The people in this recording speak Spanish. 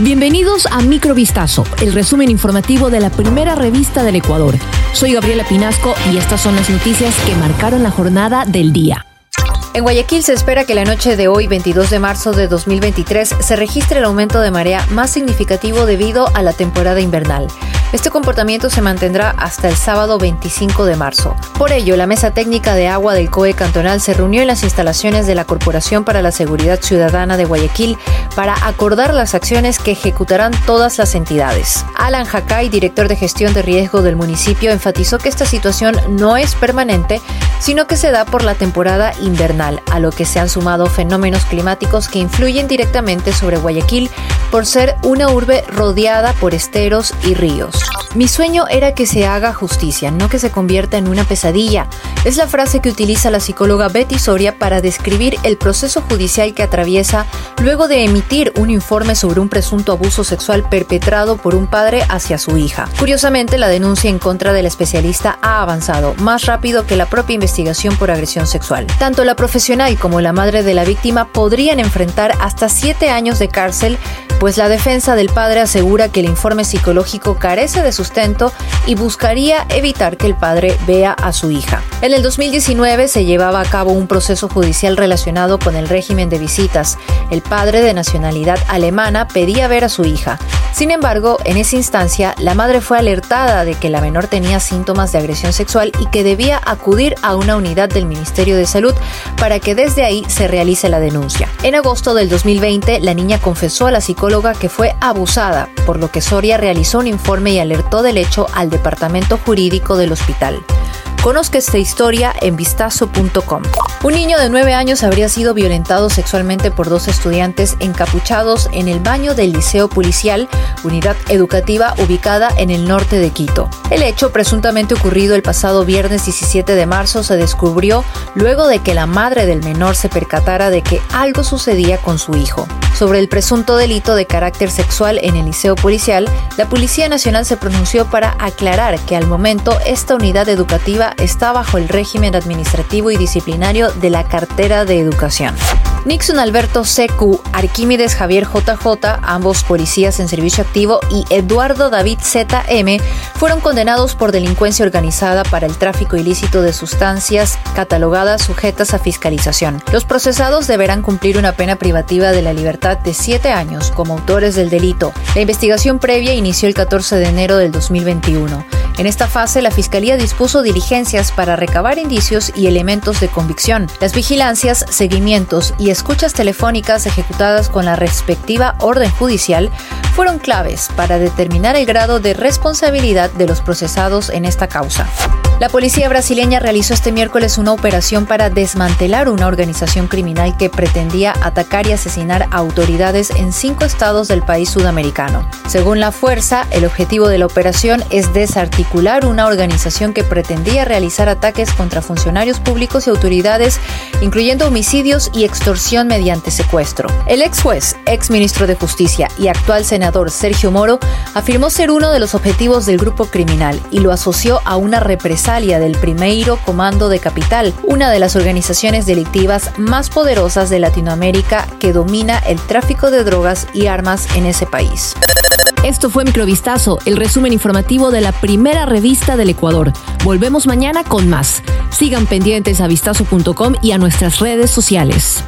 Bienvenidos a Microvistazo, el resumen informativo de la primera revista del Ecuador. Soy Gabriela Pinasco y estas son las noticias que marcaron la jornada del día. En Guayaquil se espera que la noche de hoy, 22 de marzo de 2023, se registre el aumento de marea más significativo debido a la temporada invernal. Este comportamiento se mantendrá hasta el sábado 25 de marzo. Por ello, la Mesa Técnica de Agua del COE Cantonal se reunió en las instalaciones de la Corporación para la Seguridad Ciudadana de Guayaquil para acordar las acciones que ejecutarán todas las entidades. Alan Jacay, director de gestión de riesgo del municipio, enfatizó que esta situación no es permanente, sino que se da por la temporada invernal, a lo que se han sumado fenómenos climáticos que influyen directamente sobre Guayaquil por ser una urbe rodeada por esteros y ríos. Mi sueño era que se haga justicia, no que se convierta en una pesadilla. Es la frase que utiliza la psicóloga Betty Soria para describir el proceso judicial que atraviesa luego de emitir un informe sobre un presunto abuso sexual perpetrado por un padre hacia su hija. Curiosamente, la denuncia en contra del especialista ha avanzado más rápido que la propia investigación por agresión sexual. Tanto la profesional como la madre de la víctima podrían enfrentar hasta siete años de cárcel pues la defensa del padre asegura que el informe psicológico carece de sustento y buscaría evitar que el padre vea a su hija. En el 2019 se llevaba a cabo un proceso judicial relacionado con el régimen de visitas. El padre de nacionalidad alemana pedía ver a su hija. Sin embargo, en esa instancia, la madre fue alertada de que la menor tenía síntomas de agresión sexual y que debía acudir a una unidad del Ministerio de Salud para que desde ahí se realice la denuncia. En agosto del 2020, la niña confesó a la psicóloga que fue abusada, por lo que Soria realizó un informe y alertó del hecho al departamento jurídico del hospital. Conozca esta historia en vistazo.com. Un niño de 9 años habría sido violentado sexualmente por dos estudiantes encapuchados en el baño del Liceo Policial, unidad educativa ubicada en el norte de Quito. El hecho, presuntamente ocurrido el pasado viernes 17 de marzo, se descubrió luego de que la madre del menor se percatara de que algo sucedía con su hijo. Sobre el presunto delito de carácter sexual en el Liceo Policial, la Policía Nacional se pronunció para aclarar que al momento esta unidad educativa está bajo el régimen administrativo y disciplinario de la cartera de educación. Nixon Alberto CQ, Arquímedes Javier JJ, ambos policías en servicio activo, y Eduardo David ZM fueron condenados por delincuencia organizada para el tráfico ilícito de sustancias catalogadas sujetas a fiscalización. Los procesados deberán cumplir una pena privativa de la libertad de siete años como autores del delito. La investigación previa inició el 14 de enero del 2021. En esta fase, la Fiscalía dispuso diligencias para recabar indicios y elementos de convicción. Las vigilancias, seguimientos y escuchas telefónicas ejecutadas con la respectiva orden judicial fueron claves para determinar el grado de responsabilidad de los procesados en esta causa. La policía brasileña realizó este miércoles una operación para desmantelar una organización criminal que pretendía atacar y asesinar a autoridades en cinco estados del país sudamericano. Según la fuerza, el objetivo de la operación es desarticular una organización que pretendía realizar ataques contra funcionarios públicos y autoridades, incluyendo homicidios y extorsión mediante secuestro. El ex juez, ex ministro de Justicia y actual senador Sergio Moro afirmó ser uno de los objetivos del grupo criminal y lo asoció a una represión del Primeiro Comando de Capital, una de las organizaciones delictivas más poderosas de Latinoamérica que domina el tráfico de drogas y armas en ese país. Esto fue Microvistazo, el resumen informativo de la primera revista del Ecuador. Volvemos mañana con más. Sigan pendientes a vistazo.com y a nuestras redes sociales.